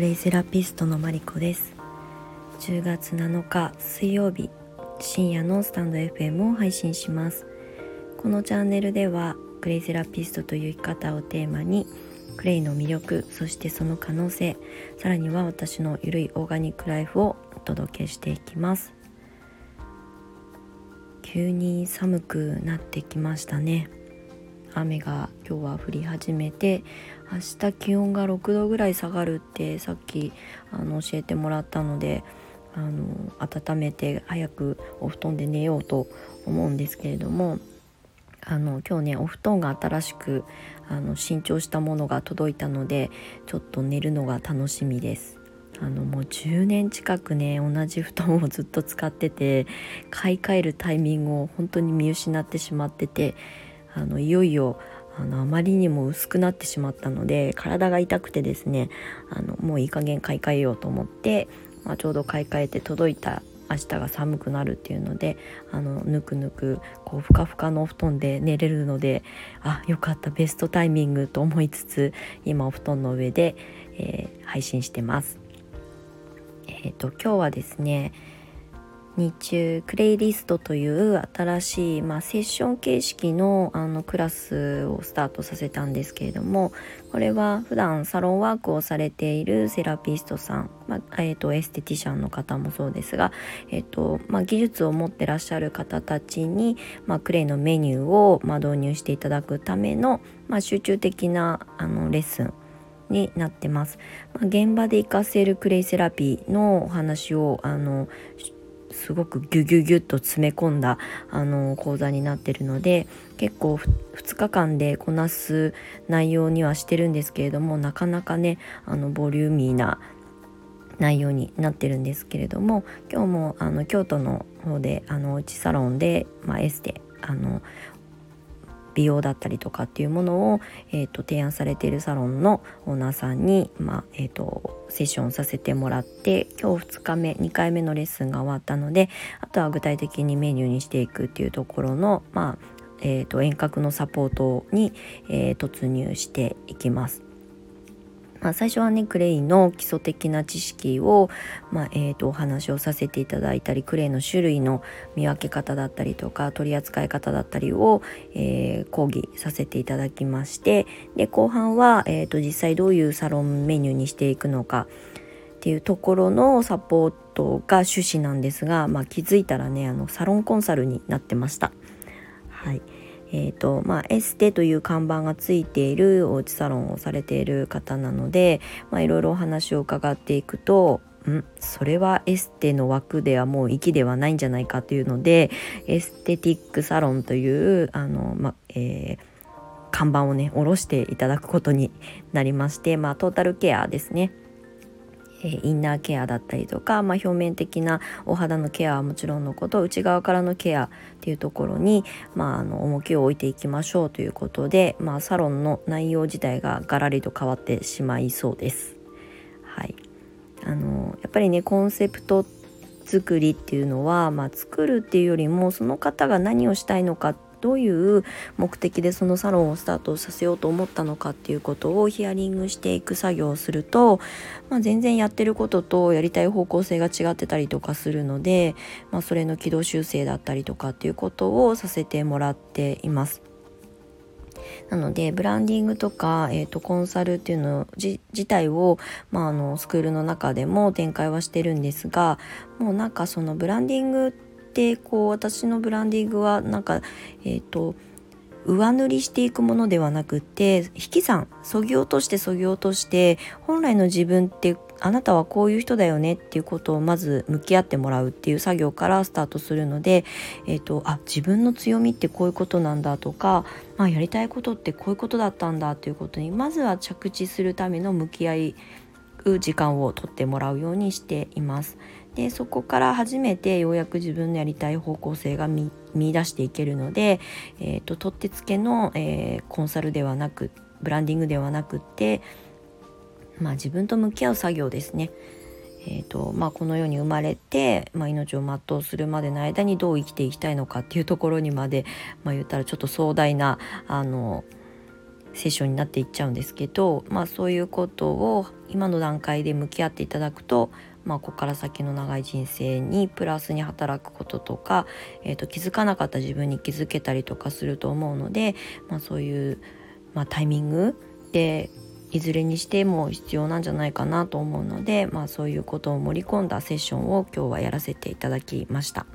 クレイセラピストのマリコです。10月7日水曜日深夜のスタンド FM を配信します。このチャンネルではクレイセラピストという生き方をテーマにクレイの魅力そしてその可能性さらには私のゆるいオーガニックライフをお届けしていきます。急に寒くなってきましたね。雨が今日は降り始めて明日気温が6度ぐらい下がるってさっきあの教えてもらったのであの温めて早くお布団で寝ようと思うんですけれどもあの今日ねお布団が新しくあの新調したものが届いたのでちょっと寝るのが楽しみです。あのもう10年近くね同じ布団をずっと使ってて買い替えるタイミングを本当に見失ってしまっててあのいよいよあのあまりにも薄くなってしまったので体が痛くてですねあのもういい加減買い替えようと思って、まあ、ちょうど買い替えて届いた明日が寒くなるっていうのであのぬくぬくこうふかふかのお布団で寝れるのであよかったベストタイミングと思いつつ今お布団の上で、えー、配信してます。えーと今日はですね日中クレイリストという新しい、まあ、セッション形式のあのクラスをスタートさせたんですけれどもこれは普段サロンワークをされているセラピストさん、まあ、えーと、エステティシャンの方もそうですが、えーとまあ、技術を持ってらっしゃる方たちに、まあ、クレイのメニューを、まあ、導入していただくための、まあ、集中的なあのレッスンになってます。まあ、現場で活かせるクレイセラピーのお話をあのすごくギュギュギュッと詰め込んだあの講座になってるので結構2日間でこなす内容にはしてるんですけれどもなかなかねあのボリューミーな内容になってるんですけれども今日もあの京都の方であのうちサロンで、まあ、エステあの美容だったりとかっていうものを、えーと、提案されているサロンのオーナーさんに、まあえーと、セッションさせてもらって今日2日目2回目のレッスンが終わったのであとは具体的にメニューにしていくっていうところの、まあえーと遠隔のサポートに、えー、突入していきます。まあ、最初はねクレイの基礎的な知識を、まあ、えー、とお話をさせていただいたりクレイの種類の見分け方だったりとか取り扱い方だったりを、えー、講義させていただきましてで後半は、えー、と実際どういうサロンメニューにしていくのかっていうところのサポートが趣旨なんですが、まあ、気づいたらねあのサロンコンサルになってました。はいえーとまあ、エステという看板がついているおうちサロンをされている方なので、まあ、いろいろお話を伺っていくとんそれはエステの枠ではもう息ではないんじゃないかというのでエステティックサロンというあの、まえー、看板をね下ろしていただくことになりまして、まあ、トータルケアですね。えインナーケアだったりとか、まあ、表面的なお肌のケアはもちろんのこと内側からのケアっていうところに、まあ、あの重きを置いていきましょうということで、まあ、サロンの内容自体がガラリと変わってしまいそうです。はい、あのやっぱりねコンセプト作りっていうのは、まあ、作るっていうよりもその方が何をしたいのかってどういう目的でそのサロンをスタートさせようと思ったのかっていうことをヒアリングしていく作業をすると、まあ、全然やってることとやりたい方向性が違ってたりとかするので、まあ、それの軌道修正だったりとかっていうことをさせてもらっています。なのでブランディングとか、えーと、コンサルっていうの自体を、まあ、あのスクールの中でも展開はしてるんですがもうなんかそのブランディングってってこう私のブランディングはなんかえっ、ー、と上塗りしていくものではなくて引き算そぎ落としてそぎ落として本来の自分ってあなたはこういう人だよねっていうことをまず向き合ってもらうっていう作業からスタートするので、えーと、あ自分の強みってこういうことなんだとか、まあ、やりたいことってこういうことだったんだっていうことにまずは着地するための向き合う時間をとってもらうようにしています。でそこから初めてようやく自分のやりたい方向性が見出していけるので、えーと、とってつけの、えー、コンサルではなくブランディングではなくって、まあ、自分と向き合う作業ですね。えーとまあ、この世に生まれて、まあ、命を全うするまでの間にどう生きていきたいのかっていうところにまで、まあ、言ったらちょっと壮大なあのセッションになっていっちゃうんですけど、まあ、そういうことを今の段階で向き合っていただくと、まあ、ここから先の長い人生にプラスに働くこととか、えー、と気づかなかった自分に気づけたりとかすると思うので、まあ、そういう、まあ、タイミングでいずれにしても必要なんじゃないかなと思うので、まあ、そういうことを盛り込んだセッションを今日はやらせていただきました。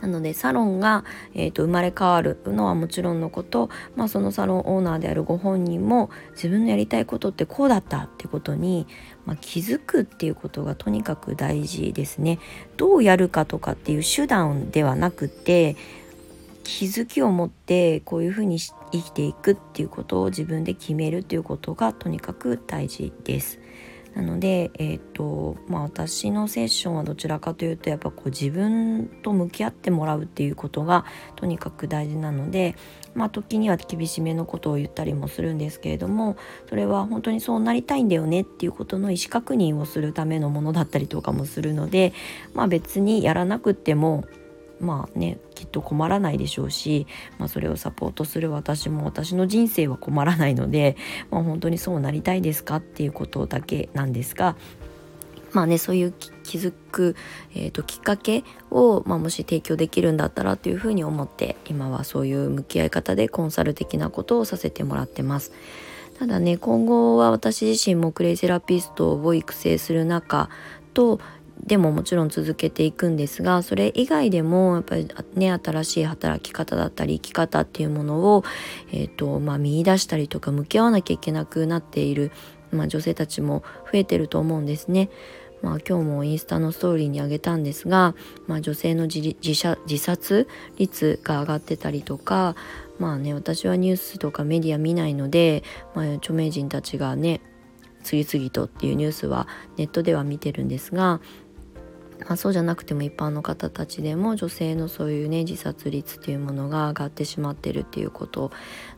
なのでサロンが、えーと、生まれ変わるのはもちろんのこと、まあ、そのサロンオーナーであるご本人も自分のやりたいことってこうだったってことに、まあ、気づくっていうことがとにかく大事ですね。どうやるかとかっていう手段ではなくて気づきを持ってこういうふうに生きていくっていうことを自分で決めるっていうことがとにかく大事です。なので、えーとまあ、私のセッションはどちらかというとやっぱこう自分と向き合ってもらうっていうことがとにかく大事なので、まあ、時には厳しめのことを言ったりもするんですけれどもそれは本当にそうなりたいんだよねっていうことの意思確認をするためのものだったりとかもするので、まあ、別にやらなくてもまあねきっと困らないでしょうし、まあ、それをサポートする私も私の人生は困らないので、まあ、本当にそうなりたいですかっていうことだけなんですがまあねそういう気づく、えーと、きっかけを、まあ、もし提供できるんだったらというふうに思って今はそういう向き合い方でコンサル的なことをさせてもらってます。ただね今後は私自身もクレイセラピストを育成する中とでももちろん続けていくんですがそれ以外でもやっぱりね新しい働き方だったり生き方っていうものを、えーとまあ、見出したりとか向き合わなきゃいけなくなっている、まあ、女性たちも増えてると思うんですね。まあ、今日もインスタのストーリーにあげたんですが、まあ、女性の自殺率が上がってたりとかまあね私はニュースとかメディア見ないので、まあ、著名人たちがね次々とっていうニュースはネットでは見てるんですがあ、そうじゃなくても一般の方たちでも女性のそういうね自殺率っていうものが上がってしまってるっていうこと。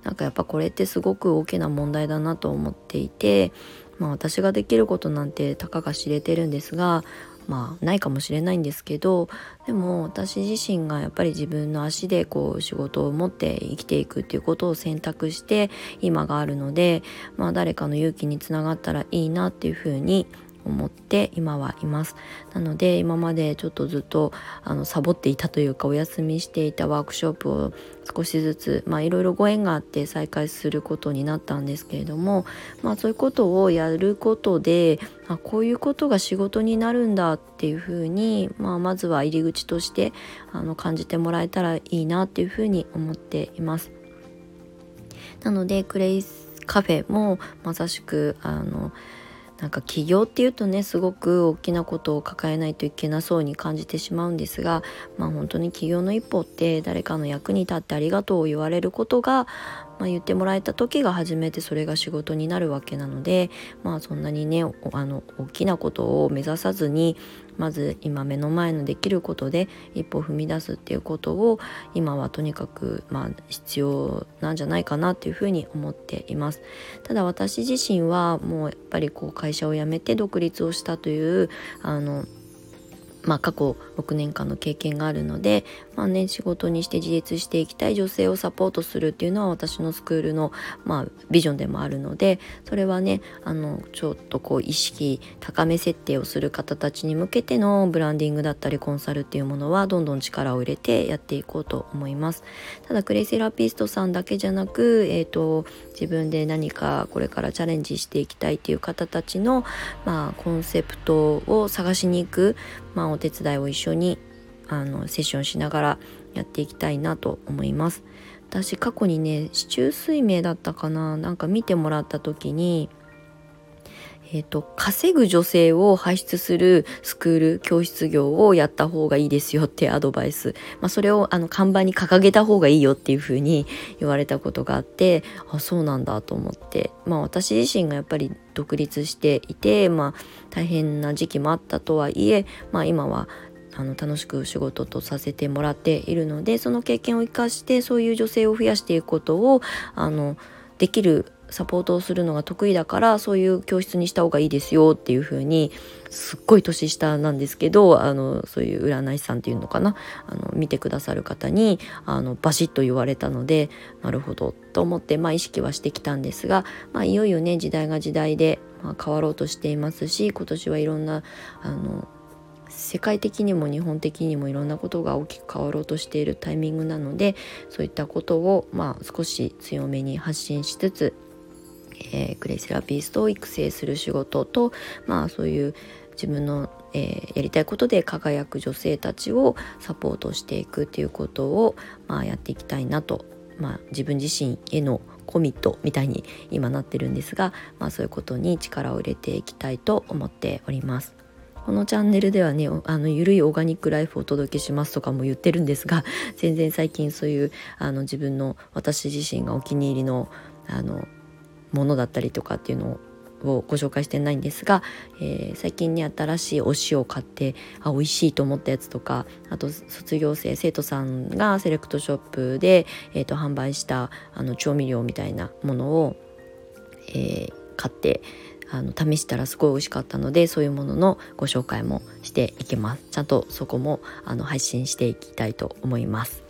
なんかやっぱこれってすごく大きな問題だなと思っていて、まあ、私ができることなんてたかが知れてるんですがまあないかもしれないんですけどでも私自身がやっぱり自分の足でこう仕事を持って生きていくっていうことを選択して今があるので、まあ、誰かの勇気につながったらいいなっていうふうに思って今はいますなので今までちょっとずっとあのサボっていたというかお休みしていたワークショップを少しずつまあいろいろご縁があって再開することになったんですけれどもまあそういうことをやることであこういうことが仕事になるんだっていうふうに、まあ、まずは入り口としてあの感じてもらえたらいいなっていうふうに思っています。なのでクレイカフェもまさしくあのなんか起業っていうとねすごく大きなことを抱えないといけなそうに感じてしまうんですがまあ本当に起業の一歩って誰かの役に立ってありがとうを言われることがまあ、言ってもらえた時が初めてそれが仕事になるわけなのでまあそんなにねあの大きなことを目指さずにまず今目の前のできることで一歩踏み出すっていうことを今はとにかくまあ必要なんじゃないかなっていうふうに思っています。ただ私自身はもうやっぱりこう会社を辞めて独立をしたというあのまあ、過去6年間の経験があるので、まあね、仕事にして自立していきたい女性をサポートするっていうのは私のスクールの、まあ、ビジョンでもあるのでそれはねあのちょっとこう意識高め設定をする方たちに向けてのブランディングだったりコンサルっていうものはどんどん力を入れてやっていこうと思います。ただクレイセラピストさんだけじゃなく、えーと、自分で何かこれからチャレンジしていきたいっていう方たちの、まあ、コンセプトを探しに行く、まあ、お手伝いを一緒にあのセッションしながらやっていきたいなと思います。私過去にね市中水明だったかな。なんか見てもらった時にえーと、稼ぐ女性を輩出するスクール教室業をやった方がいいですよってアドバイス、まあ、それをあの看板に掲げた方がいいよっていうふうに言われたことがあってあそうなんだと思って、まあ、私自身がやっぱり独立していて、まあ、大変な時期もあったとはいえ、まあ、今はあの楽しく仕事とさせてもらっているのでその経験を生かしてそういう女性を増やしていくことをあのできるサポートをするのが得意だからそういう教室にした方がいいですよっていう風にすっごい年下なんですけどあのそういう占い師さんっていうのかなあの見てくださる方にあのバシッと言われたのでなるほどと思って、まあ、意識はしてきたんですが、まあ、いよいよね時代が時代で、まあ、変わろうとしていますし今年はいろんなあの世界的にも日本的にもいろんなことが大きく変わろうとしているタイミングなのでそういったことをまあ少し強めに発信しつつ、えー、クレイセラピストを育成する仕事とまあそういう自分の、えー、やりたいことで輝く女性たちをサポートしていくっていうことを、まあ、やっていきたいなと、まあ、自分自身へのコミットみたいに今なってるんですが、まあ、そういうことに力を入れていきたいと思っております。このチャンネルではねあのゆるいオーガニックライフをお届けしますとかも言ってるんですが 全然最近そういうあの自分の私自身がお気に入りのあのものだったりとかっていうのをご紹介してないんですが、えー、最近に新しいお塩を買ってあ美味しいと思ったやつとかあと卒業生生徒さんがセレクトショップで、えーと、販売したあの調味料みたいなものを、えー、買ってあの試したらすごい美味しかったのでそういうもののご紹介もしていきます。ちゃんとそこもあの配信していきたいと思います。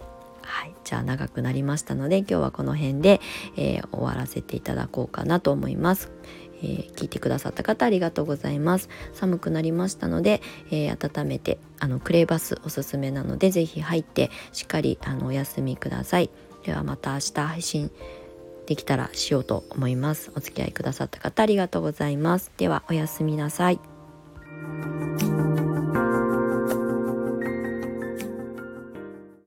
はい、じゃあ長くなりましたので今日はこの辺で、えー、終わらせていただこうかなと思います。えー、聞いてくださった方ありがとうございます。寒くなりましたので、えー、温めてあのクレーバスおすすめなので是非入ってしっかりあのお休みください。ではまた明日配信できたらしようと思います。お付き合いくださった方ありがとうございます。ではおやすみなさい。